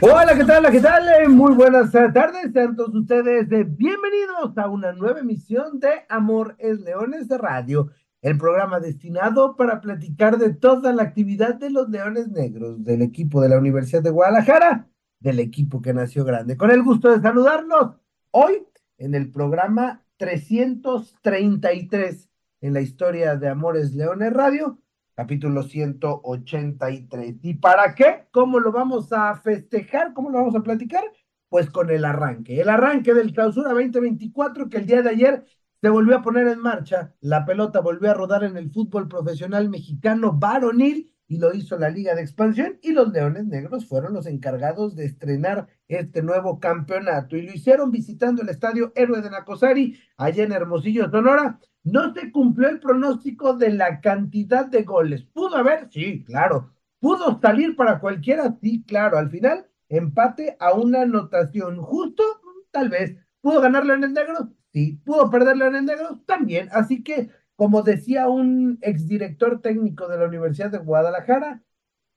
Hola, ¿qué tal? ¿Qué tal? Eh, Muy buenas eh, tardes, sean todos ustedes eh, bienvenidos a una nueva emisión de Amor es Leones de Radio, el programa destinado para platicar de toda la actividad de los Leones Negros, del equipo de la Universidad de Guadalajara, del equipo que nació grande. Con el gusto de saludarlos hoy en el programa 333 en la historia de Amores Leones Radio capítulo 183. ¿Y para qué? ¿Cómo lo vamos a festejar? ¿Cómo lo vamos a platicar? Pues con el arranque, el arranque del clausura 2024 que el día de ayer se volvió a poner en marcha, la pelota volvió a rodar en el fútbol profesional mexicano varonil y lo hizo la Liga de Expansión y los Leones Negros fueron los encargados de estrenar este nuevo campeonato y lo hicieron visitando el estadio Héroe de Nacosari allá en Hermosillo, Sonora. No se cumplió el pronóstico de la cantidad de goles. ¿Pudo haber? Sí, claro. ¿Pudo salir para cualquiera? Sí, claro. Al final, empate a una anotación. ¿Justo? Tal vez. ¿Pudo ganar Leones Negros? Sí. ¿Pudo perder Leones Negros? También. Así que como decía un exdirector técnico de la Universidad de Guadalajara,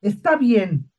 está bien,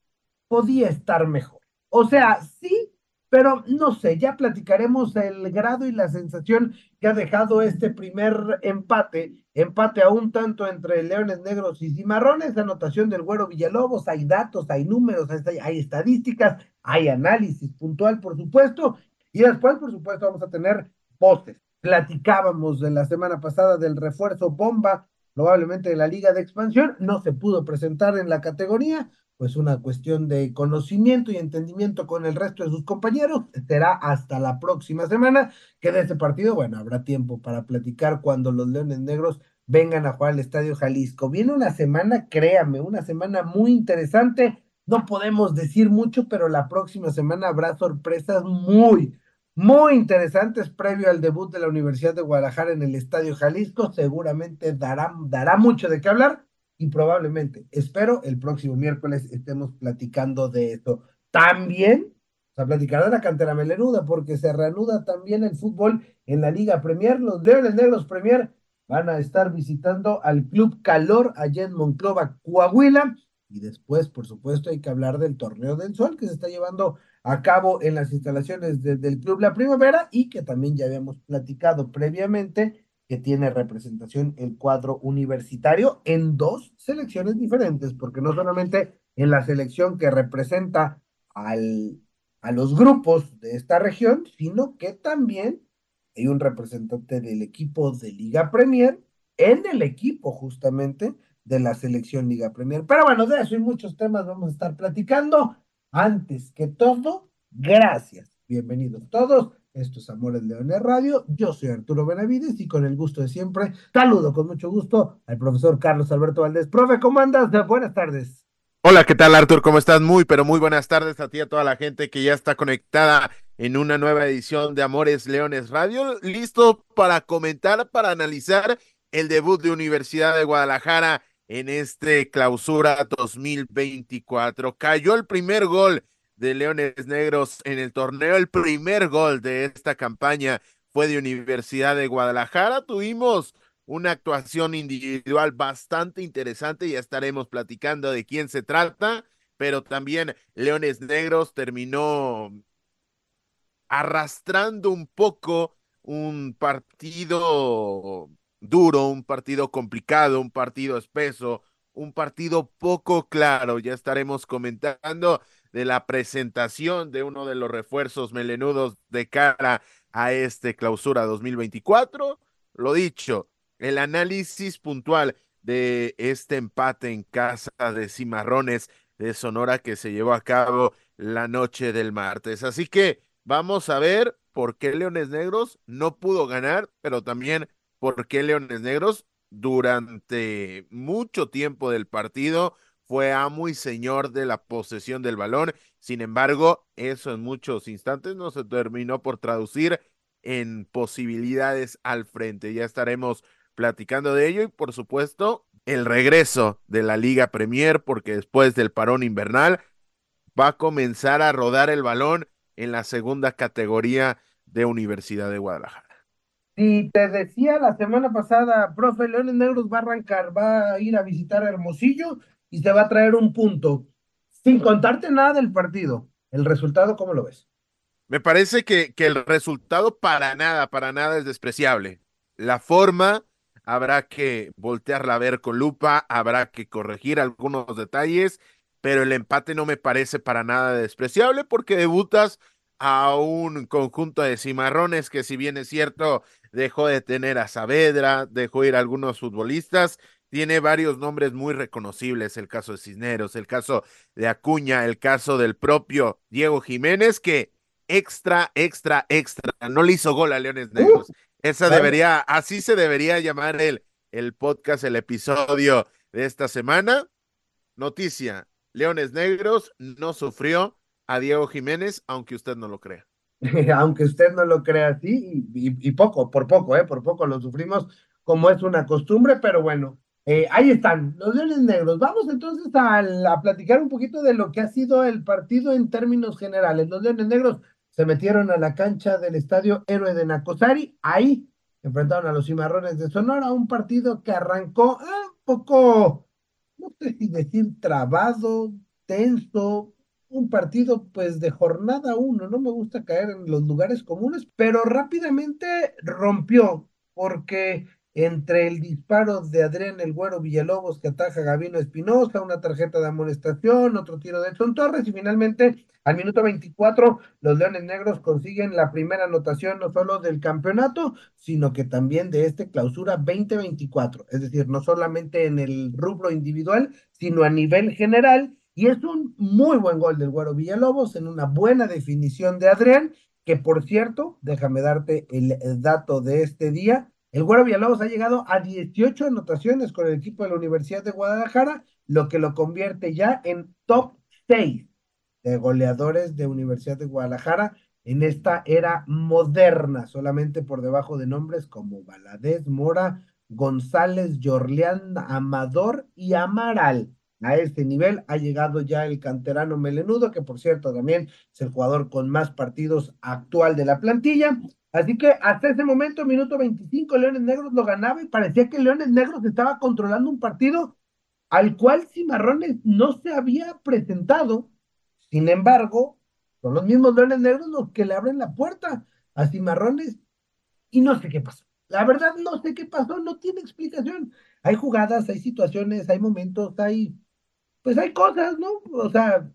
podía estar mejor. O sea, sí, pero no sé, ya platicaremos el grado y la sensación que ha dejado este primer empate, empate a un tanto entre Leones Negros y Cimarrones, anotación del Güero Villalobos, hay datos, hay números, hay estadísticas, hay análisis puntual, por supuesto, y después, por supuesto, vamos a tener voces Platicábamos de la semana pasada del refuerzo bomba, probablemente de la Liga de Expansión, no se pudo presentar en la categoría, pues una cuestión de conocimiento y entendimiento con el resto de sus compañeros. Será hasta la próxima semana que de este partido, bueno, habrá tiempo para platicar cuando los Leones Negros vengan a jugar al Estadio Jalisco. Viene una semana, créame, una semana muy interesante. No podemos decir mucho, pero la próxima semana habrá sorpresas muy, muy interesantes previo al debut de la Universidad de Guadalajara en el Estadio Jalisco. Seguramente dará, dará mucho de qué hablar y probablemente, espero, el próximo miércoles estemos platicando de esto. También a platicar de la cantera melenuda porque se reanuda también el fútbol en la Liga Premier. Los Leones Negros Premier van a estar visitando al Club Calor allá en Monclova, Coahuila. Y después, por supuesto, hay que hablar del Torneo del Sol que se está llevando a cabo en las instalaciones del Club La Primavera y que también ya habíamos platicado previamente que tiene representación el cuadro universitario en dos selecciones diferentes, porque no solamente en la selección que representa al, a los grupos de esta región, sino que también hay un representante del equipo de Liga Premier en el equipo justamente de la selección Liga Premier. Pero bueno, de eso y muchos temas vamos a estar platicando. Antes que todo, gracias. Bienvenidos todos. Esto es Amores Leones Radio. Yo soy Arturo Benavides y con el gusto de siempre saludo con mucho gusto al profesor Carlos Alberto Valdés. Profe, ¿cómo andas? Buenas tardes. Hola, ¿qué tal Artur? ¿Cómo estás? Muy, pero muy buenas tardes a ti y a toda la gente que ya está conectada en una nueva edición de Amores Leones Radio. Listo para comentar, para analizar el debut de Universidad de Guadalajara en este clausura 2024. Cayó el primer gol de Leones Negros en el torneo. El primer gol de esta campaña fue de Universidad de Guadalajara. Tuvimos una actuación individual bastante interesante. Ya estaremos platicando de quién se trata, pero también Leones Negros terminó arrastrando un poco un partido duro, un partido complicado, un partido espeso, un partido poco claro. Ya estaremos comentando de la presentación de uno de los refuerzos melenudos de cara a este clausura 2024. Lo dicho, el análisis puntual de este empate en casa de Cimarrones de Sonora que se llevó a cabo la noche del martes. Así que vamos a ver por qué Leones Negros no pudo ganar, pero también por qué Leones Negros durante mucho tiempo del partido fue amo y señor de la posesión del balón. Sin embargo, eso en muchos instantes no se terminó por traducir en posibilidades al frente. Ya estaremos platicando de ello y por supuesto el regreso de la Liga Premier porque después del parón invernal va a comenzar a rodar el balón en la segunda categoría de Universidad de Guadalajara. Y te decía la semana pasada, profe, Leones Negros va a arrancar, va a ir a visitar Hermosillo y se va a traer un punto, sin contarte nada del partido. ¿El resultado cómo lo ves? Me parece que, que el resultado para nada, para nada es despreciable. La forma habrá que voltearla a ver con lupa, habrá que corregir algunos detalles, pero el empate no me parece para nada despreciable porque debutas a un conjunto de cimarrones que si bien es cierto dejó de tener a Saavedra, dejó ir a algunos futbolistas, tiene varios nombres muy reconocibles, el caso de Cisneros, el caso de Acuña, el caso del propio Diego Jiménez, que extra, extra, extra, no le hizo gol a Leones Negros. Esa debería, así se debería llamar el, el podcast, el episodio de esta semana. Noticia, Leones Negros no sufrió a Diego Jiménez, aunque usted no lo crea. aunque usted no lo crea así, y, poco, por poco, ¿eh? por poco lo sufrimos como es una costumbre, pero bueno, eh, ahí están los Leones Negros. Vamos entonces a, platicar un poquito de lo que ha sido el partido en términos generales. Los Leones Negros se metieron a la cancha del estadio Héroe de Nacosari, ahí enfrentaron a los Cimarrones de Sonora, un partido que arrancó ah, un poco, no sé si decir trabado, tenso, un partido pues de jornada uno, no me gusta caer en los lugares comunes, pero rápidamente rompió porque entre el disparo de Adrián El Güero Villalobos que ataja a Gavino Espinosa, una tarjeta de amonestación, otro tiro de Edson Torres y finalmente al minuto 24 los Leones Negros consiguen la primera anotación no solo del campeonato, sino que también de este clausura 2024, es decir, no solamente en el rubro individual, sino a nivel general. Y es un muy buen gol del Güero Villalobos en una buena definición de Adrián, que por cierto, déjame darte el, dato de este día, el Güero Villalobos ha llegado a 18 anotaciones con el equipo de la Universidad de Guadalajara, lo que lo convierte ya en top 6 de goleadores de Universidad de Guadalajara en esta era moderna, solamente por debajo de nombres como Valadez, Mora, González, Yorleán, Amador y Amaral. A este nivel ha llegado ya el canterano Melenudo, que por cierto también es el jugador con más partidos actual de la plantilla. Así que hasta ese momento, minuto 25, Leones Negros lo ganaba y parecía que Leones Negros estaba controlando un partido al cual Cimarrones no se había presentado. Sin embargo, son los mismos Leones Negros los que le abren la puerta a Cimarrones y no sé qué pasó. La verdad, no sé qué pasó, no tiene explicación. Hay jugadas, hay situaciones, hay momentos, hay pues hay cosas, ¿no? O sea,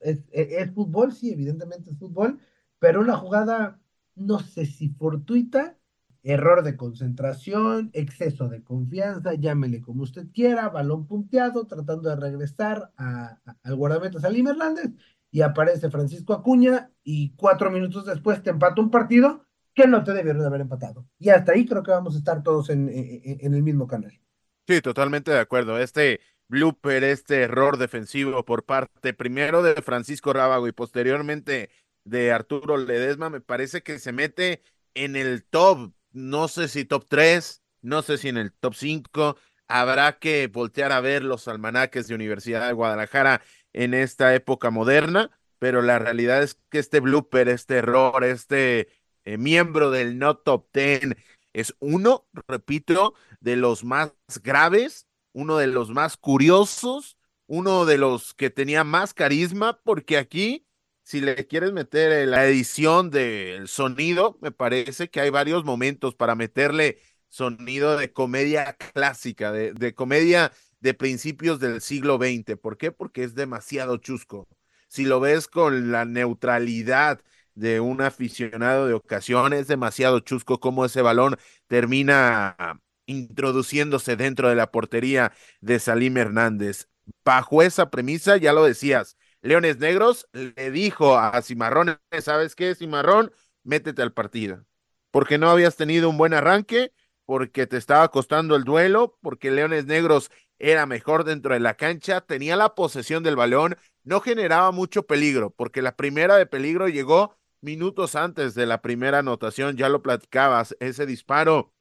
es, es, fútbol, sí, evidentemente es fútbol, pero una jugada, no sé si fortuita, error de concentración, exceso de confianza, llámele como usted quiera, balón punteado, tratando de regresar a, al guardameta Salim Hernández, y aparece Francisco Acuña, y cuatro minutos después te empata un partido que no te debieron haber empatado. Y hasta ahí creo que vamos a estar todos en, en, el mismo canal. Sí, totalmente de acuerdo. Este blooper, este error defensivo por parte primero de Francisco Rábago y posteriormente de Arturo Ledesma, me parece que se mete en el top, no sé si top 3, no sé si en el top 5. Habrá que voltear a ver los almanaques de Universidad de Guadalajara en esta época moderna, pero la realidad es que este blooper, este error, este eh, miembro del no top 10 es uno, repito, de los más graves uno de los más curiosos, uno de los que tenía más carisma, porque aquí, si le quieres meter la edición del sonido, me parece que hay varios momentos para meterle sonido de comedia clásica, de, de comedia de principios del siglo XX. ¿Por qué? Porque es demasiado chusco. Si lo ves con la neutralidad de un aficionado de ocasión, es demasiado chusco como ese balón termina introduciéndose dentro de la portería de Salim Hernández. Bajo esa premisa, ya lo decías, Leones Negros le dijo a Cimarrón, ¿sabes qué, Cimarrón? Métete al partido, porque no habías tenido un buen arranque, porque te estaba costando el duelo, porque Leones Negros era mejor dentro de la cancha, tenía la posesión del balón, no generaba mucho peligro, porque la primera de peligro llegó minutos antes de la primera anotación, ya lo platicabas, ese disparo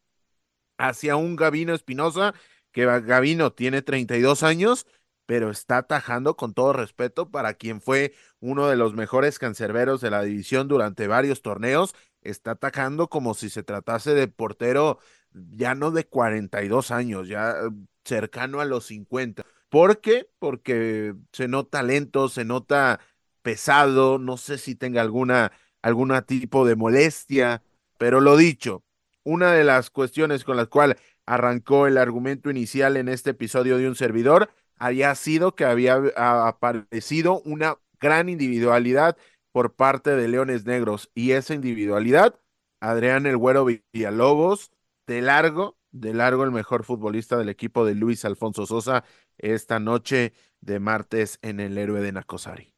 hacia un Gavino Espinosa, que Gavino tiene 32 años, pero está atajando con todo respeto para quien fue uno de los mejores cancerberos de la división durante varios torneos, está atajando como si se tratase de portero ya no de 42 años, ya cercano a los 50. ¿Por qué? Porque se nota lento, se nota pesado, no sé si tenga alguna, alguna tipo de molestia, pero lo dicho, una de las cuestiones con las cuales arrancó el argumento inicial en este episodio de un servidor había sido que había aparecido una gran individualidad por parte de Leones Negros y esa individualidad, Adrián El Güero Villalobos, de largo, de largo el mejor futbolista del equipo de Luis Alfonso Sosa esta noche de martes en el héroe de Nacosari.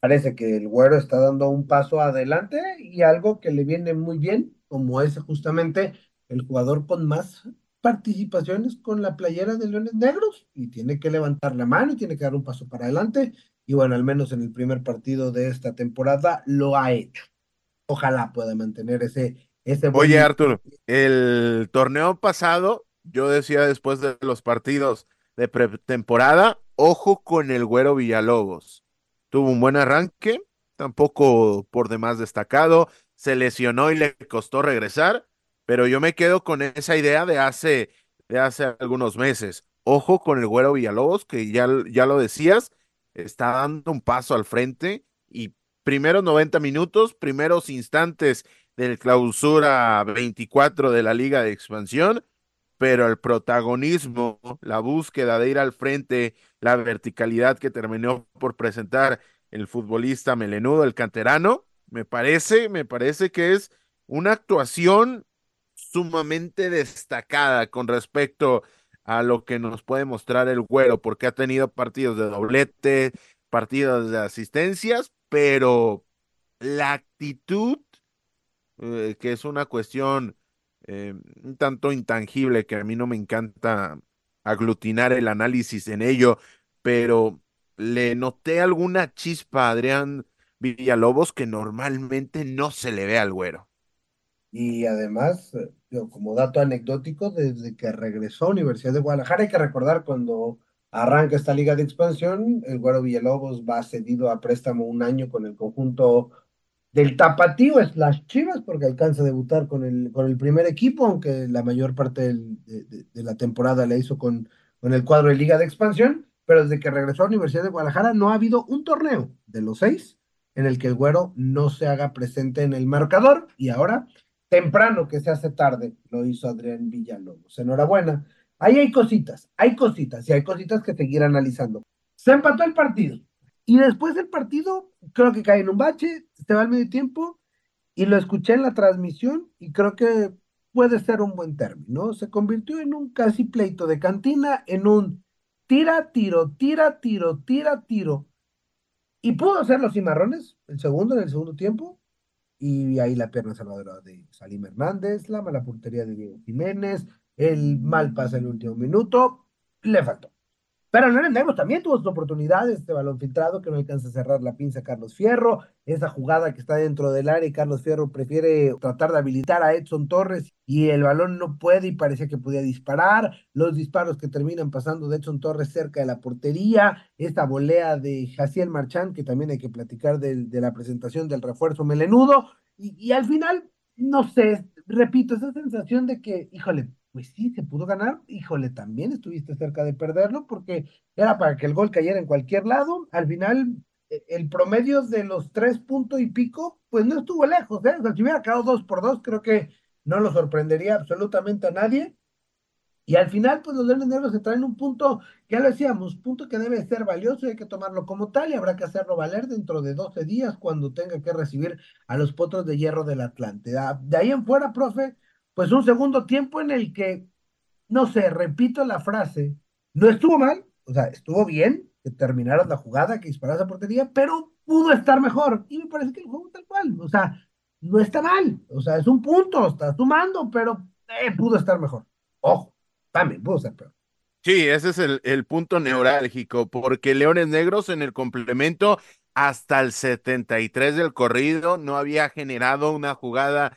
Parece que el güero está dando un paso adelante y algo que le viene muy bien, como es justamente el jugador con más participaciones con la playera de Leones Negros y tiene que levantar la mano y tiene que dar un paso para adelante. Y bueno, al menos en el primer partido de esta temporada lo ha hecho. Ojalá pueda mantener ese, ese Oye, Arturo, el torneo pasado, yo decía después de los partidos de pretemporada, ojo con el güero Villalobos. Tuvo un buen arranque, tampoco por demás destacado, se lesionó y le costó regresar, pero yo me quedo con esa idea de hace, de hace algunos meses. Ojo con el güero Villalobos, que ya, ya lo decías, está dando un paso al frente y primeros 90 minutos, primeros instantes del clausura 24 de la Liga de Expansión, pero el protagonismo, la búsqueda de ir al frente, la verticalidad que terminó por presentar el futbolista melenudo, el canterano, me parece, me parece que es una actuación sumamente destacada con respecto a lo que nos puede mostrar el güero, porque ha tenido partidos de doblete, partidos de asistencias, pero la actitud, eh, que es una cuestión eh, un tanto intangible, que a mí no me encanta aglutinar el análisis en ello, pero le noté alguna chispa a Adrián Villalobos que normalmente no se le ve al güero. Y además, como dato anecdótico, desde que regresó a Universidad de Guadalajara, hay que recordar cuando arranca esta liga de expansión, el Güero Villalobos va cedido a préstamo un año con el conjunto del tapatío es las Chivas, porque alcanza a debutar con el, con el primer equipo, aunque la mayor parte de, la temporada la hizo con, con el cuadro de liga de expansión, pero desde que regresó a la Universidad de Guadalajara no ha habido un torneo de los seis en el que el güero no se haga presente en el marcador y ahora temprano que se hace tarde, lo hizo Adrián Villalobos. Enhorabuena. Ahí hay cositas, hay cositas y hay cositas que seguir analizando. Se empató el partido y después del partido creo que cae en un bache, se va al medio tiempo y lo escuché en la transmisión y creo que puede ser un buen término. Se convirtió en un casi pleito de cantina, en un tira, tiro, tira, tiro, tira, tiro. Y pudo hacer los cimarrones, el segundo en el segundo tiempo, y ahí la pierna salvadora de Salim Hernández, la mala puntería de Diego Jiménez, el mal pase en el último minuto, le faltó. Pero Leones Negros también tuvo sus oportunidades, este balón filtrado que no alcanza a cerrar la pinza Carlos Fierro, esa jugada que está dentro del área y Carlos Fierro prefiere tratar de habilitar a Edson Torres y el balón no puede y parecía que podía disparar, los disparos que terminan pasando de Edson Torres cerca de la portería, esta volea de Jaciel Marchán que también hay que platicar de, la presentación del refuerzo melenudo. Y al final, no sé, repito, esa sensación de que, híjole, pues sí, se pudo ganar. Híjole, también estuviste cerca de perderlo porque era para que el gol cayera en cualquier lado. Al final, e, el promedio de los tres puntos y pico, pues no estuvo lejos. ¿eh? O sea, si hubiera quedado dos por dos, creo que no lo sorprendería absolutamente a nadie. Y al final, pues los Leones Negros se traen un punto, ya lo decíamos, punto que debe ser valioso y hay que tomarlo como tal y habrá que hacerlo valer dentro de 12 días cuando tenga que recibir a los potros de hierro del Atlante. Ah, de ahí en fuera, profe, pues un segundo tiempo en el que, no sé, repito la frase, no estuvo mal, o sea, estuvo bien que terminaras la jugada, que disparas a portería, pero pudo estar mejor. Y me parece que el juego tal cual, o sea, no está mal, o sea, es un punto, está sumando, pero eh, pudo estar mejor. Ojo, también pudo ser peor. Sí, ese es el, el punto neurálgico, porque Leones Negros en el complemento hasta el 73 del corrido no había generado una jugada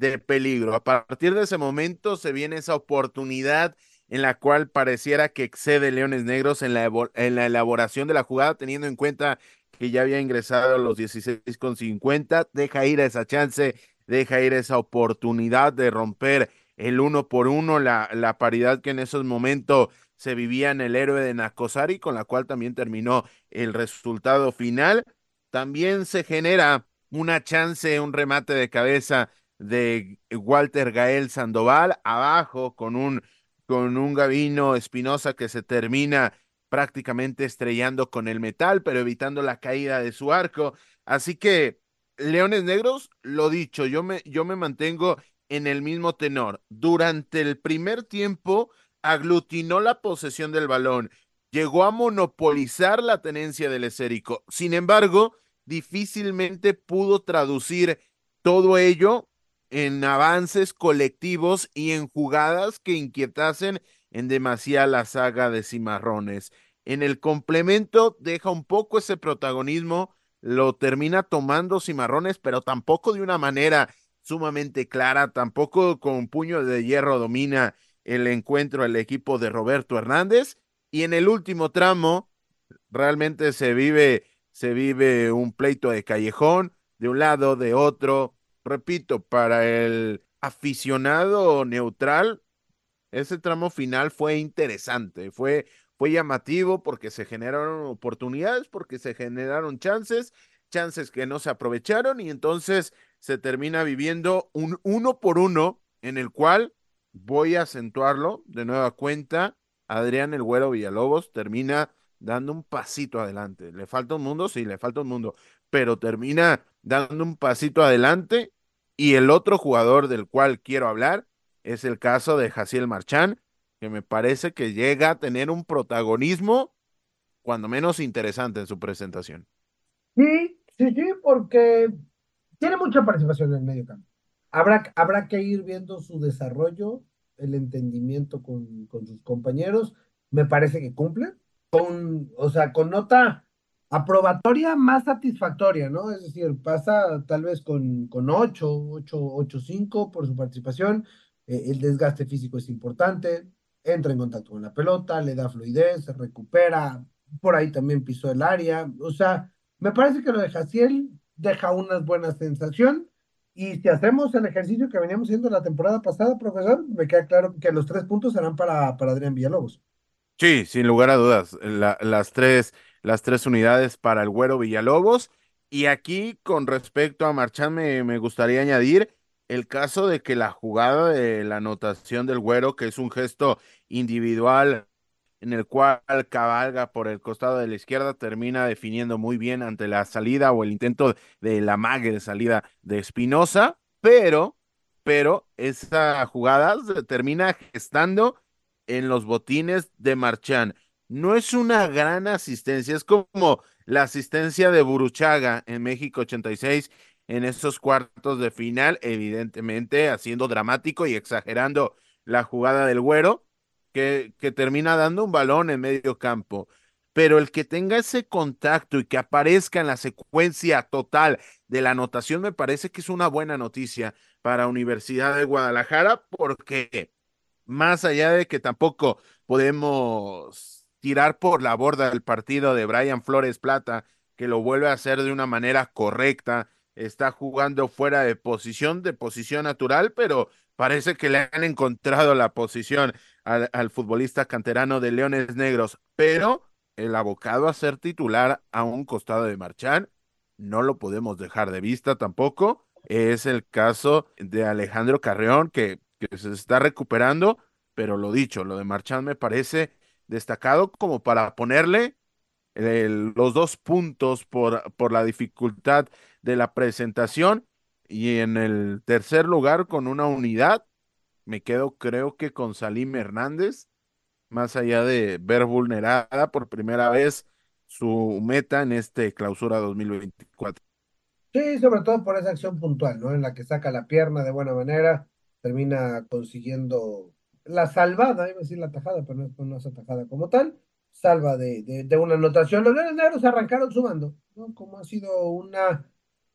de peligro. A partir de ese momento se viene esa oportunidad en la cual pareciera que excede Leones Negros en la, en la elaboración de la jugada, teniendo en cuenta que ya había ingresado a los 16 con 50, deja ir a esa chance, deja ir esa oportunidad de romper el uno por uno, la, la paridad que en esos momentos se vivía en el héroe de Nacosari, con la cual también terminó el resultado final. También se genera una chance, un remate de cabeza de Walter Gael Sandoval, abajo con un, con un Gavino Espinosa que se termina prácticamente estrellando con el metal, pero evitando la caída de su arco. Así que, Leones Negros, lo dicho, yo me, yo me mantengo en el mismo tenor. Durante el primer tiempo aglutinó la posesión del balón, llegó a monopolizar la tenencia del esérico. Sin embargo, difícilmente pudo traducir todo ello en avances colectivos y en jugadas que inquietasen en demasía la saga de Cimarrones. En el complemento deja un poco ese protagonismo, lo termina tomando Cimarrones, pero tampoco de una manera sumamente clara, tampoco con puño de hierro domina el encuentro el equipo de Roberto Hernández. Y en el último tramo, realmente se vive, se vive un pleito de callejón, de un lado, de otro. Repito, para el aficionado neutral, ese tramo final fue interesante, fue, fue llamativo porque se generaron oportunidades, porque se generaron chances, chances que no se aprovecharon y entonces se termina viviendo un uno por uno en el cual voy a acentuarlo de nueva cuenta. Adrián el Güero Villalobos termina dando un pasito adelante. ¿Le falta un mundo? Sí, le falta un mundo, pero termina dando un pasito adelante. Y el otro jugador del cual quiero hablar es el caso de Jaciel Marchán, que me parece que llega a tener un protagonismo, cuando menos interesante en su presentación. Sí, sí, sí, porque tiene mucha participación en el medio campo. Habrá, habrá que ir viendo su desarrollo, el entendimiento con, con sus compañeros. Me parece que cumple, con, o sea, con nota aprobatoria más satisfactoria, ¿no? Es decir, pasa tal vez con, con 8, 8, 8, 5 por su participación, eh, el desgaste físico es importante, entra en contacto con la pelota, le da fluidez, se recupera, por ahí también pisó el área, o sea, me parece que lo de Jaciel deja una buena sensación. Y si hacemos el ejercicio que veníamos haciendo la temporada pasada, profesor, me queda claro que los tres puntos serán para, para Adrián Villalobos. Sí, sin lugar a dudas, las, tres, las tres unidades para el Güero Villalobos. Y aquí, con respecto a Marchán, me, me gustaría añadir el caso de que la jugada de la anotación del güero, que es un gesto individual en el cual cabalga por el costado de la izquierda, termina definiendo muy bien ante la salida o el intento de la mague de salida de Espinosa, pero, pero esa jugada se termina gestando en los botines de Marchán. No es una gran asistencia, es como la asistencia de Buruchaga en México 86 en esos cuartos de final, evidentemente haciendo dramático y exagerando la jugada del güero, que, que termina dando un balón en medio campo. Pero el que tenga ese contacto y que aparezca en la secuencia total de la anotación me parece que es una buena noticia para Universidad de Guadalajara, porque más allá de que tampoco podemos tirar por la borda el partido de Brian Flores Plata, que lo vuelve a hacer de una manera correcta, está jugando fuera de posición, de posición natural, pero parece que le han encontrado la posición al, futbolista canterano de Leones Negros, pero el abocado a ser titular a un costado de Marchán, no lo podemos dejar de vista tampoco. Es el caso de Alejandro Carreón, que, que se está recuperando, pero lo dicho, lo de Marchán me parece destacado como para ponerle los dos puntos por, por la dificultad de la presentación. Y en el tercer lugar, con una unidad, me quedo creo que con Salim Hernández, más allá de ver vulnerada por primera vez su meta en este clausura 2024. Sí, sobre todo por esa acción puntual, ¿no? En la que saca la pierna de buena manera, termina consiguiendo la salvada, iba a decir la tajada, pero no, no es atajada como tal, salva de, de, una anotación. Los Leones Negros arrancaron sumando, ¿no? Como ha sido una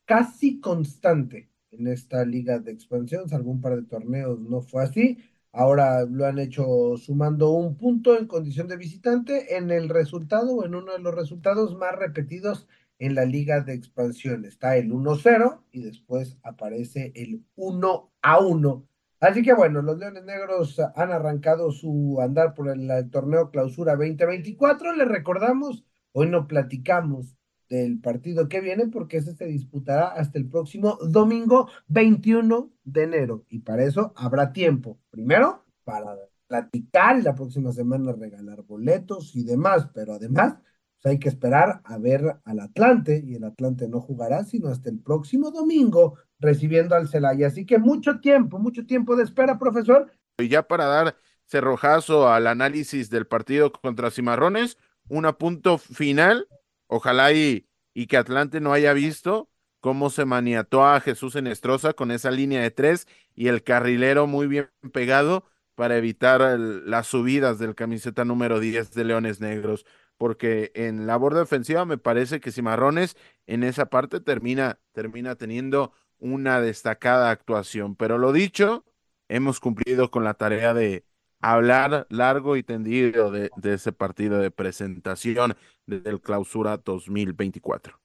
casi constante en esta liga de expansión, salvo un par de torneos, no fue así. Ahora lo han hecho sumando un punto en condición de visitante en el resultado o en uno de los resultados más repetidos en la liga de expansión. Está el 1-0 y después aparece el 1 1. Así que bueno, los Leones Negros han arrancado su andar por el, torneo Clausura 2024. Les recordamos, hoy no platicamos del partido que viene porque ese se disputará hasta el próximo domingo 21 de enero y para eso habrá tiempo. Primero, para platicar y la próxima semana regalar boletos y demás, pero además hay que esperar a ver al Atlante y el Atlante no jugará sino hasta el próximo domingo recibiendo al Celaya. Así que mucho tiempo, mucho tiempo de espera, profesor. Y ya para dar cerrojazo al análisis del partido contra Cimarrones, un punto final, ojalá y, y que Atlante no haya visto cómo se maniató a Jesús Enestrosa con esa línea de tres y el carrilero muy bien pegado para evitar las subidas del camiseta número 10 de Leones Negros porque en labor defensiva me parece que Cimarrones en esa parte termina, termina teniendo una destacada actuación. Pero lo dicho, hemos cumplido con la tarea de hablar largo y tendido de, ese partido de presentación del clausura 2024.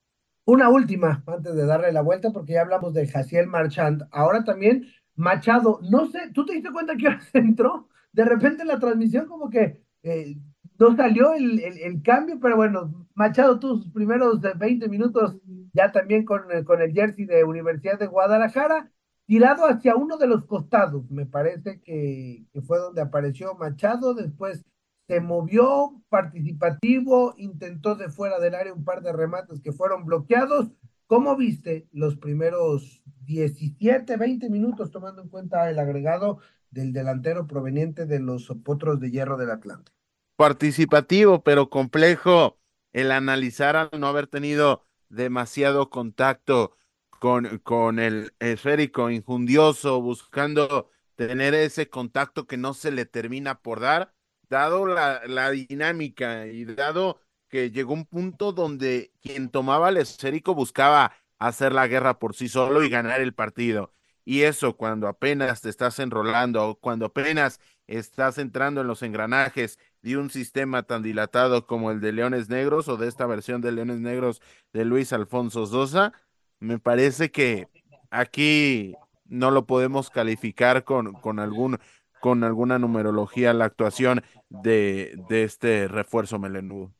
Una última, antes de darle la vuelta, porque ya hablamos de Jaciel Marchand. Ahora también Machado, no sé, ¿tú te diste cuenta que ahora entró? De repente la transmisión como que eh, no salió el, el, cambio, pero bueno, Machado sus primeros 20 minutos ya también con, con el jersey de Universidad de Guadalajara, tirado hacia uno de los costados, me parece que, que fue donde apareció Machado, después se movió participativo, intentó de fuera del área un par de remates que fueron bloqueados. ¿Cómo viste los primeros 17, 20 minutos, tomando en cuenta el agregado del delantero proveniente de los Potros de Hierro del Atlante? Participativo, pero complejo el analizar al no haber tenido demasiado contacto con, con el esférico injundioso, buscando tener ese contacto que no se le termina por dar, dado la, la dinámica y dado que llegó un punto donde quien tomaba el esférico buscaba hacer la guerra por sí solo y ganar el partido. Y eso cuando apenas te estás enrolando, cuando apenas estás entrando en los engranajes de un sistema tan dilatado como el de Leones Negros o de esta versión de Leones Negros de Luis Alfonso Sosa, me parece que aquí no lo podemos calificar con, con, algún, con alguna numerología la actuación de, de este refuerzo melenudo.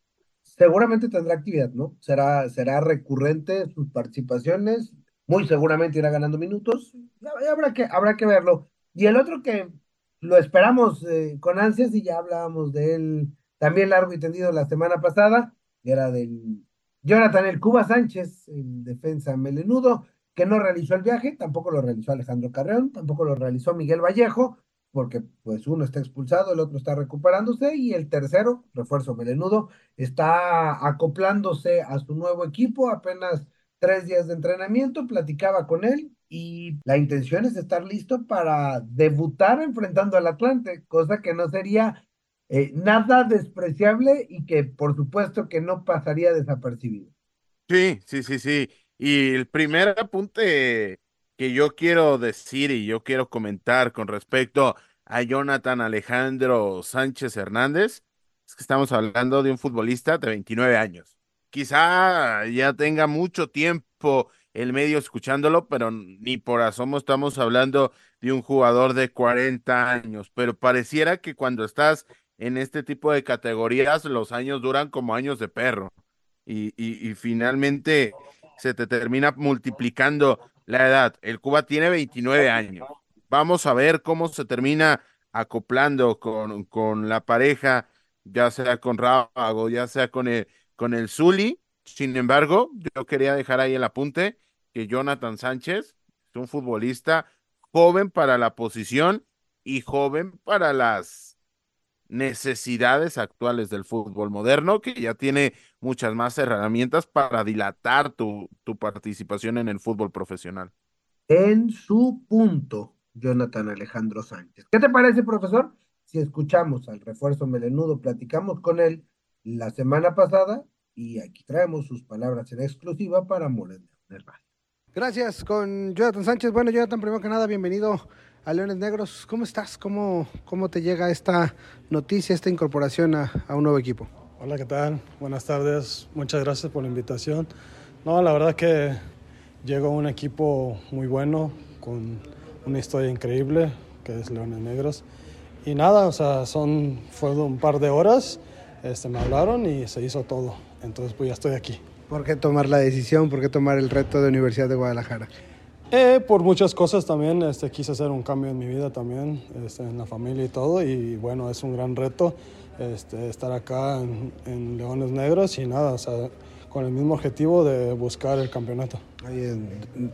Seguramente tendrá actividad, ¿no? Será, será recurrente sus participaciones, muy seguramente irá ganando minutos, habrá que, habrá que verlo. Y el otro que lo esperamos eh, con ansias y ya hablábamos de él también largo y tendido la semana pasada, era del Jonathan El Cuba Sánchez, en defensa melenudo, que no realizó el viaje, tampoco lo realizó Alejandro Carreón, tampoco lo realizó Miguel Vallejo, porque pues uno está expulsado, el otro está recuperándose y el tercero, refuerzo melenudo, está acoplándose a su nuevo equipo, apenas tres días de entrenamiento, platicaba con él y la intención es estar listo para debutar enfrentando al Atlante, cosa que no sería eh, nada despreciable y que por supuesto que no pasaría desapercibido. Sí, sí, sí, sí. Y el primer apunte que yo quiero decir y yo quiero comentar con respecto a Jonathan Alejandro Sánchez Hernández es que estamos hablando de un futbolista de 29 años quizá ya tenga mucho tiempo el medio escuchándolo, pero ni por asomo estamos hablando de un jugador de 40 años, pero pareciera que cuando estás en este tipo de categorías los años duran como años de perro y, y, finalmente se te termina multiplicando la edad. El Cuba tiene 29 años. Vamos a ver cómo se termina acoplando con, con la pareja, ya sea con Rábago, ya sea con el con el Zuli. Sin embargo, yo quería dejar ahí el apunte que Jonathan Sánchez es un futbolista joven para la posición y joven para las necesidades actuales del fútbol moderno, que ya tiene muchas más herramientas para dilatar tu, tu participación en el fútbol profesional. En su punto, Jonathan Alejandro Sánchez. ¿Qué te parece, profesor? Si escuchamos al refuerzo melenudo, platicamos con él la semana pasada y aquí traemos sus palabras en exclusiva para Morena Gracias con Jonathan Sánchez. Bueno, Jonathan, primero que nada, bienvenido a Leones Negros. ¿Cómo estás? ¿Cómo, cómo te llega esta noticia, esta incorporación a, a un nuevo equipo? Hola, ¿qué tal? Buenas tardes. Muchas gracias por la invitación. No, la verdad que llegó un equipo muy bueno, con una historia increíble, que es Leones Negros. Y nada, o sea, son, fue un par de horas, este, me hablaron y se hizo todo. Entonces, pues ya estoy aquí. ¿Por qué tomar la decisión? ¿Por qué tomar el reto de Universidad de Guadalajara? Eh, por muchas cosas también, este, quise hacer un cambio en mi vida también, este, en la familia y todo, y bueno, es un gran reto este, estar acá en, en Leones Negros y nada, o sea, con el mismo objetivo de buscar el campeonato.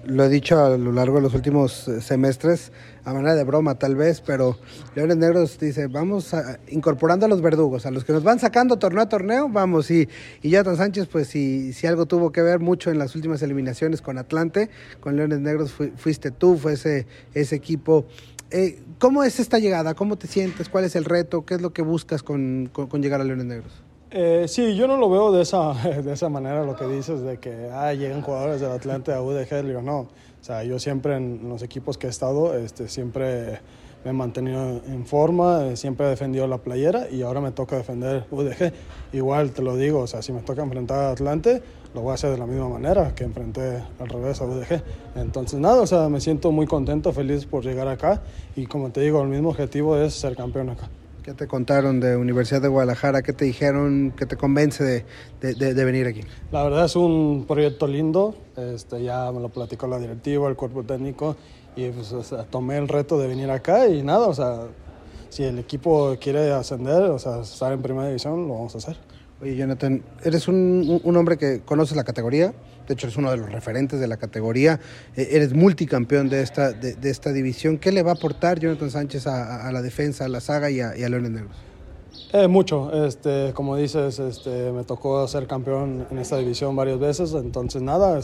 lo he dicho a lo largo de los últimos eh, semestres, a manera de broma tal vez, pero Leones Negros dice, vamos incorporando a los verdugos, a los que nos van sacando torneo a torneo, vamos, y, y Jonathan Sánchez, pues si, si algo tuvo que ver mucho en las últimas eliminaciones con Atlante, con Leones Negros fuiste tú, fue ese, equipo. Eh, ¿Cómo es esta llegada? ¿Cómo te sientes? ¿Cuál es el reto? ¿Qué es lo que buscas con, con llegar a Leones Negros? Eh, sí, yo no lo veo de esa, de esa manera, lo que dices de que ah, llegan jugadores del Atlante a UDG, digo, no. O sea, yo siempre en los equipos que he estado, este, siempre me he mantenido en forma, eh, siempre he defendido la playera y ahora me toca defender UDG. Igual te lo digo, o sea, si me toca enfrentar a Atlante, lo voy a hacer de la misma manera que enfrenté al revés a UDG. Entonces, nada, o sea, me siento muy contento, feliz por llegar acá y como te digo, el mismo objetivo es ser campeón acá. ¿Qué te contaron de Universidad de Guadalajara? ¿Qué te dijeron que te convence de, de, de, venir aquí? La verdad es un proyecto lindo. Este, ya me lo platicó la directiva, el cuerpo técnico, y pues, o sea, tomé el reto de venir acá y nada, o sea, si el equipo quiere ascender, o sea, estar en primera división, lo vamos a hacer. Oye, Jonathan, eres un, un hombre que conoce la categoría, de hecho es uno de los referentes de la categoría, eh, eres multicampeón de esta, de, esta división. ¿Qué le va a aportar Jonathan Sánchez a, la defensa, a la saga y a, y a Leones Negros? Eh, mucho, este, como dices, este, me tocó ser campeón en esta división varias veces, entonces nada,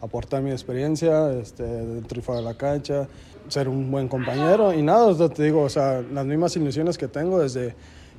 aportar mi experiencia este, dentro de la cancha, ser un buen compañero y nada, te digo, o sea, las mismas ilusiones que tengo desde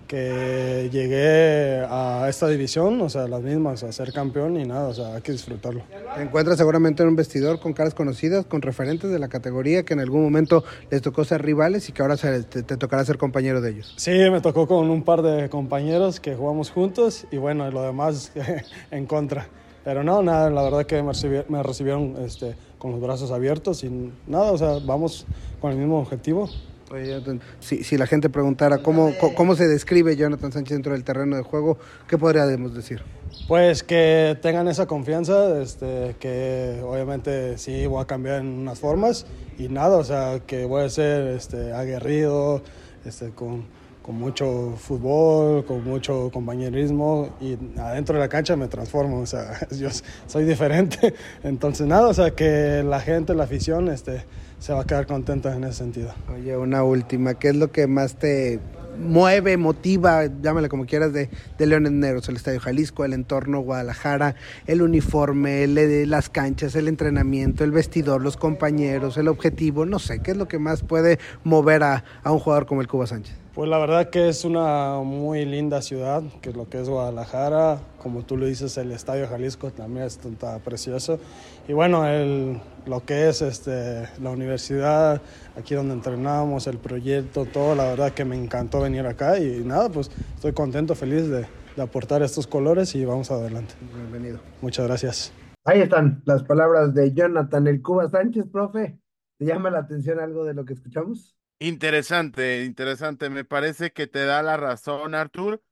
que llegué a esta división, o sea, las mismas, a ser campeón y nada, o sea, hay que disfrutarlo. Te encuentras seguramente en un vestidor con caras conocidas, con referentes de la categoría que en algún momento les tocó ser rivales y que ahora se, te, te, tocará ser compañero de ellos. Sí, me tocó con un par de compañeros que jugamos juntos y bueno, lo demás en contra. Pero no, nada, la verdad que me recibieron, me recibieron este, con los brazos abiertos y nada, o sea, vamos con el mismo objetivo, Oye, si, si, la gente preguntara cómo, cómo se describe Jonathan Sánchez dentro del terreno de juego, ¿qué podríamos decir? Pues que tengan esa confianza, este, que obviamente sí voy a cambiar en unas formas y nada, o sea, que voy a ser este, aguerrido, este, con, con mucho fútbol, con mucho compañerismo y adentro de la cancha me transformo, o sea, yo soy diferente, entonces nada, o sea, que la gente, la afición, este, se va a quedar contenta en ese sentido. Oye, una última, ¿qué es lo que más te mueve, motiva, llámale como quieras, de, de Leones Negros, el Estadio Jalisco, el entorno Guadalajara, el uniforme, el, las canchas, el entrenamiento, el vestidor, los compañeros, el objetivo, no sé, ¿qué es lo que más puede mover a, a un jugador como el Cuba Sánchez? Pues la verdad que es una muy linda ciudad, que es lo que es Guadalajara, como tú lo dices, el Estadio Jalisco también está precioso. Y bueno, el, lo que es este, la universidad, aquí donde entrenamos, el proyecto, todo, la verdad que me encantó venir acá y nada, pues estoy contento, feliz de, de aportar estos colores y vamos adelante. Bienvenido. Muchas gracias. Ahí están las palabras de Jonathan El Cuba Sánchez, profe. ¿Te llama la atención algo de lo que escuchamos? Interesante, interesante. Me parece que te da la razón, Artur,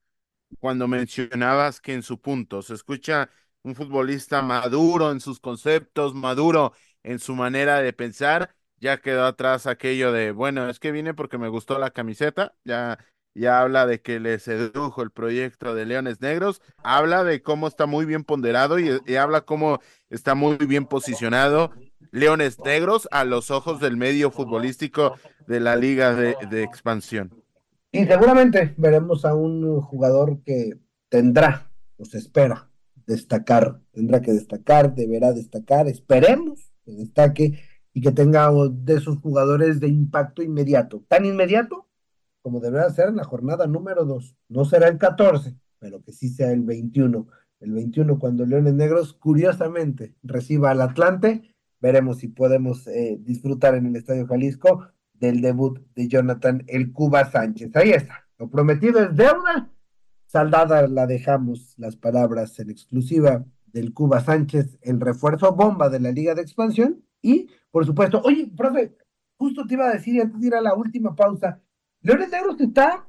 cuando mencionabas que en su punto se escucha un futbolista maduro en sus conceptos, maduro en su manera de pensar. Ya quedó atrás aquello de, bueno, es que vine porque me gustó la camiseta. Ya, ya habla de que le sedujo el proyecto de Leones Negros. Habla de cómo está muy bien ponderado y, y habla cómo está muy bien posicionado Leones Negros a los ojos del medio futbolístico de la Liga de, de, Expansión. Y seguramente veremos a un jugador que tendrá, o se espera, destacar, tendrá que destacar, deberá destacar, esperemos que destaque y que tenga de esos jugadores de impacto inmediato, tan inmediato como deberá ser en la jornada número 2. No será el 14, pero que sí sea el 21. El 21 cuando Leones Negros, curiosamente, reciba al Atlante, veremos si podemos eh, disfrutar en el Estadio Jalisco del debut de Jonathan El Cuba Sánchez. Ahí está, lo prometido es deuda, saldada la dejamos las palabras en exclusiva del Cuba Sánchez, el refuerzo bomba de la Liga de Expansión y, por supuesto, oye, profe, justo te iba a decir antes de ir a la última pausa, Leones Negros está,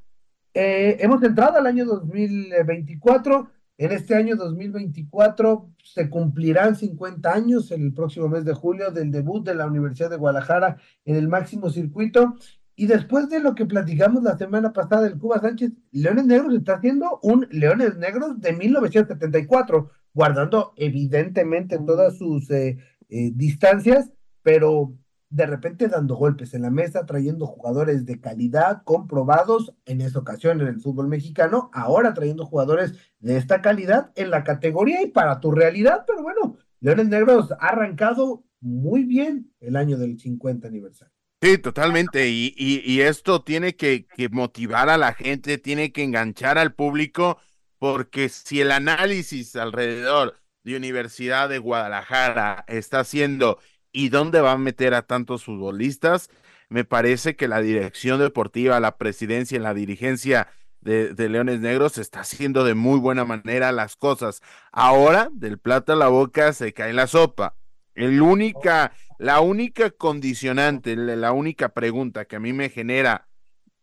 eh, hemos entrado al año 2024, en este año 2024 se cumplirán 50 años el próximo mes de julio del debut de la Universidad de Guadalajara en el máximo circuito. Y después de lo que platicamos la semana pasada del Cuba Sánchez, Leones Negros está haciendo un Leones Negros de 1974, guardando evidentemente todas sus eh, eh, distancias, pero de repente dando golpes en la mesa, trayendo jugadores de calidad comprobados en esa ocasión en el fútbol mexicano, ahora trayendo jugadores de esta calidad en la categoría y para tu realidad, pero bueno, Leones Negros ha arrancado muy bien el año del 50 aniversario. Sí, totalmente. Y, y, esto tiene que, que, motivar a la gente, tiene que enganchar al público, porque si el análisis alrededor de Universidad de Guadalajara está haciendo y dónde va a meter a tantos futbolistas. Me parece que la dirección deportiva, la presidencia y la dirigencia de, Leones Negros está haciendo de muy buena manera las cosas. Ahora, del plato a la boca se cae la sopa. El única, la única condicionante, la única pregunta que a mí me genera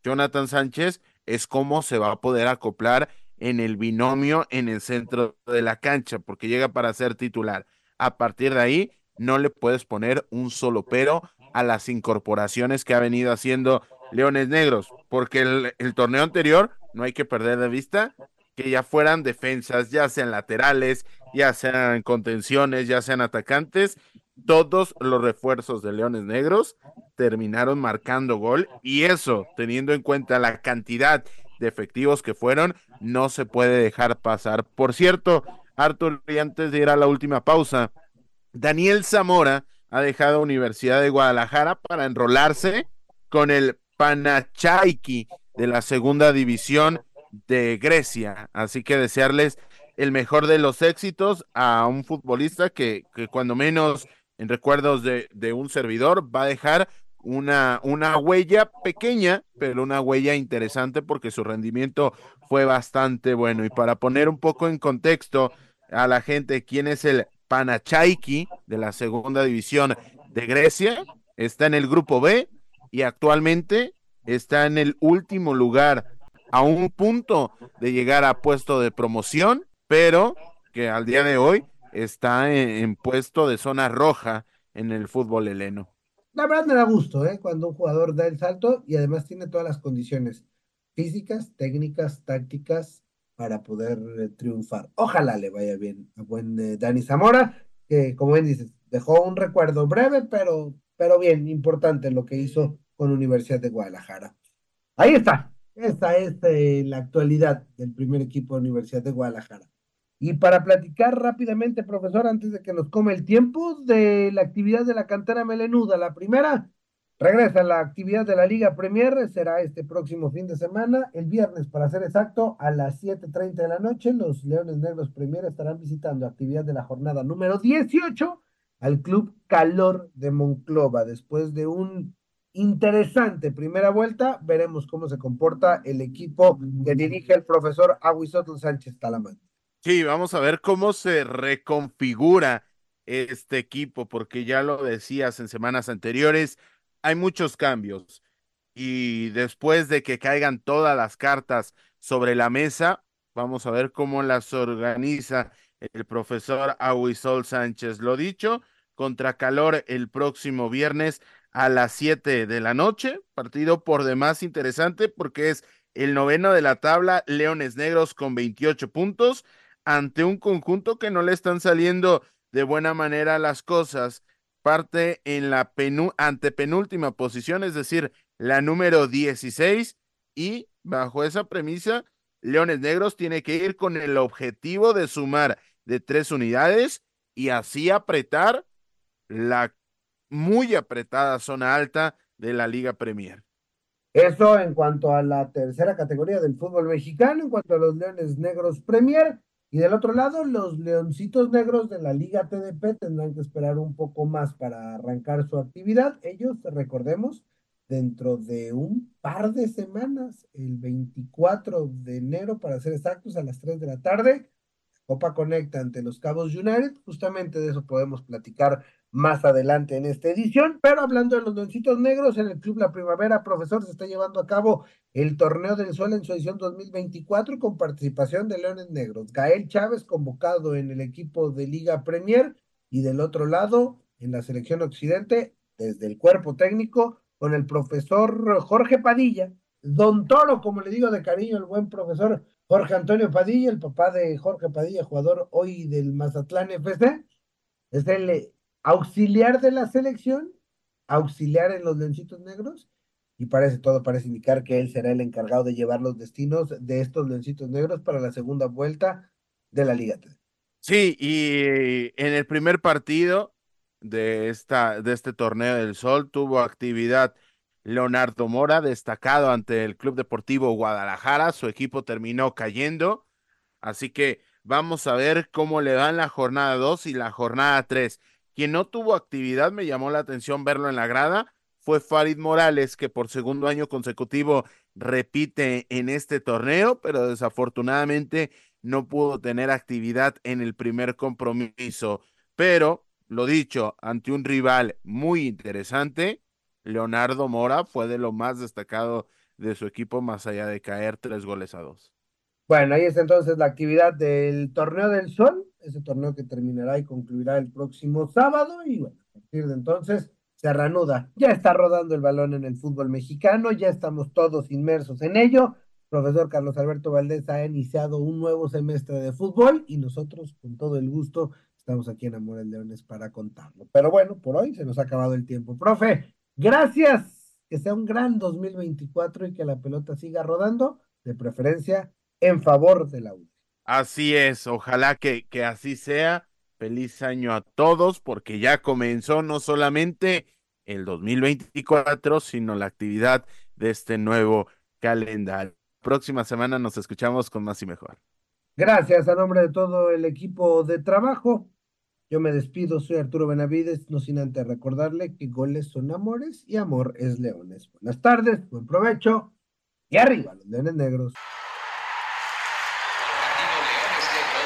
Jonathan Sánchez es cómo se va a poder acoplar en el binomio en el centro de la cancha, porque llega para ser titular. A partir de ahí, no le puedes poner un solo pero a las incorporaciones que ha venido haciendo Leones Negros, porque el, torneo anterior no hay que perder de vista que ya fueran defensas, ya sean laterales, ya sean contenciones, ya sean atacantes, todos los refuerzos de Leones Negros terminaron marcando gol y eso, teniendo en cuenta la cantidad de efectivos que fueron, no se puede dejar pasar. Por cierto, Artur, y antes de ir a la última pausa, Daniel Zamora ha dejado Universidad de Guadalajara para enrolarse con el Panachaiki de la segunda división de Grecia. Así que desearles el mejor de los éxitos a un futbolista que, que cuando menos en recuerdos de, de, un servidor va a dejar una, una huella pequeña, pero una huella interesante porque su rendimiento fue bastante bueno. Y para poner un poco en contexto a la gente quién es el Panachaiki de la segunda división de Grecia, está en el grupo B y actualmente está en el último lugar a un punto de llegar a puesto de promoción, pero que al día de hoy está en, puesto de zona roja en el fútbol heleno. La verdad me da gusto, ¿eh? Cuando un jugador da el salto y además tiene todas las condiciones físicas, técnicas, tácticas para poder eh, triunfar. Ojalá le vaya bien a buen eh, Dani Zamora, que como bien dices, dejó un recuerdo breve, pero, pero bien, importante lo que hizo con Universidad de Guadalajara. Ahí está, esta es eh, la actualidad del primer equipo de Universidad de Guadalajara. Y para platicar rápidamente, profesor, antes de que nos come el tiempo, de la actividad de la cantera melenuda, la primera, Regresa la actividad de la Liga Premier, será este próximo fin de semana, el viernes para ser exacto, a las 7.30 de la noche, los Leones Negros Premier estarán visitando actividad de la jornada número 18 al Club Calor de Monclova. Después de un interesante primera vuelta, veremos cómo se comporta el equipo que dirige el profesor Aguisotl Sánchez Talamán. Sí, vamos a ver cómo se reconfigura este equipo, porque ya lo decías en semanas anteriores, hay muchos cambios. Y después de que caigan todas las cartas sobre la mesa, vamos a ver cómo las organiza el profesor Aguisol Sánchez. Lo dicho, contra calor el próximo viernes a las 7 de la noche, partido por demás interesante porque es el noveno de la tabla, Leones Negros con 28 puntos, ante un conjunto que no le están saliendo de buena manera las cosas parte en la antepenúltima posición, es decir, la número 16, y bajo esa premisa, Leones Negros tiene que ir con el objetivo de sumar de tres unidades y así apretar la muy apretada zona alta de la Liga Premier. Eso en cuanto a la tercera categoría del fútbol mexicano, en cuanto a los Leones Negros Premier. Y del otro lado, los Leoncitos Negros de la Liga TDP tendrán que esperar un poco más para arrancar su actividad. Ellos, recordemos, dentro de un par de semanas, el 24 de enero, para ser exactos, a las 3 de la tarde, Copa Conecta ante los Cabos United. Justamente de eso podemos platicar más adelante en esta edición. Pero hablando de los Doncitos Negros, en el Club La Primavera, profesor, se está llevando a cabo el Torneo del Sol en su edición 2024 con participación de Leones Negros. Gael Chávez convocado en el equipo de Liga Premier y del otro lado, en la selección occidente, desde el cuerpo técnico, con el profesor Jorge Padilla, Don Toro, como le digo de cariño, el buen profesor Jorge Antonio Padilla, el papá de Jorge Padilla, jugador hoy del Mazatlán FC, es el auxiliar de la selección, auxiliar en los leoncitos negros, y parece todo, parece indicar que él será el encargado de llevar los destinos de estos leoncitos negros para la segunda vuelta de la Liga 3. Sí, y en el primer partido de, esta, de este torneo del Sol tuvo actividad Leonardo Mora, destacado ante el Club Deportivo Guadalajara. Su equipo terminó cayendo. Así que vamos a ver cómo le dan la jornada 2 y la jornada 3. Quien no tuvo actividad, me llamó la atención verlo en la grada, fue Farid Morales, que por segundo año consecutivo repite en este torneo, pero desafortunadamente no pudo tener actividad en el primer compromiso. Pero, lo dicho, ante un rival muy interesante, Leonardo Mora fue de lo más destacado de su equipo, más allá de caer tres goles a dos. Bueno, ahí está entonces la actividad del Torneo del Sol, ese torneo que terminará y concluirá el próximo sábado, y bueno, a partir de entonces se reanuda. Ya está rodando el balón en el fútbol mexicano, ya estamos todos inmersos en ello. Profesor Carlos Alberto Valdés ha iniciado un nuevo semestre de fútbol y nosotros, con todo el gusto, estamos aquí en Amores Leones para contarlo. Pero bueno, por hoy se nos ha acabado el tiempo. Profe, Gracias, que sea un gran 2024 y que la pelota siga rodando, de preferencia en favor de la U. Así es, ojalá que, que así sea. Feliz año a todos, porque ya comenzó no solamente el 2024, sino la actividad de este nuevo calendario. Próxima semana nos escuchamos con más y mejor. Gracias a nombre de todo el equipo de trabajo. Yo me despido, soy Arturo Benavides, no sin antes recordarle que goles son amores y amor es leones. Buenas tardes, buen provecho y arriba los leones negros.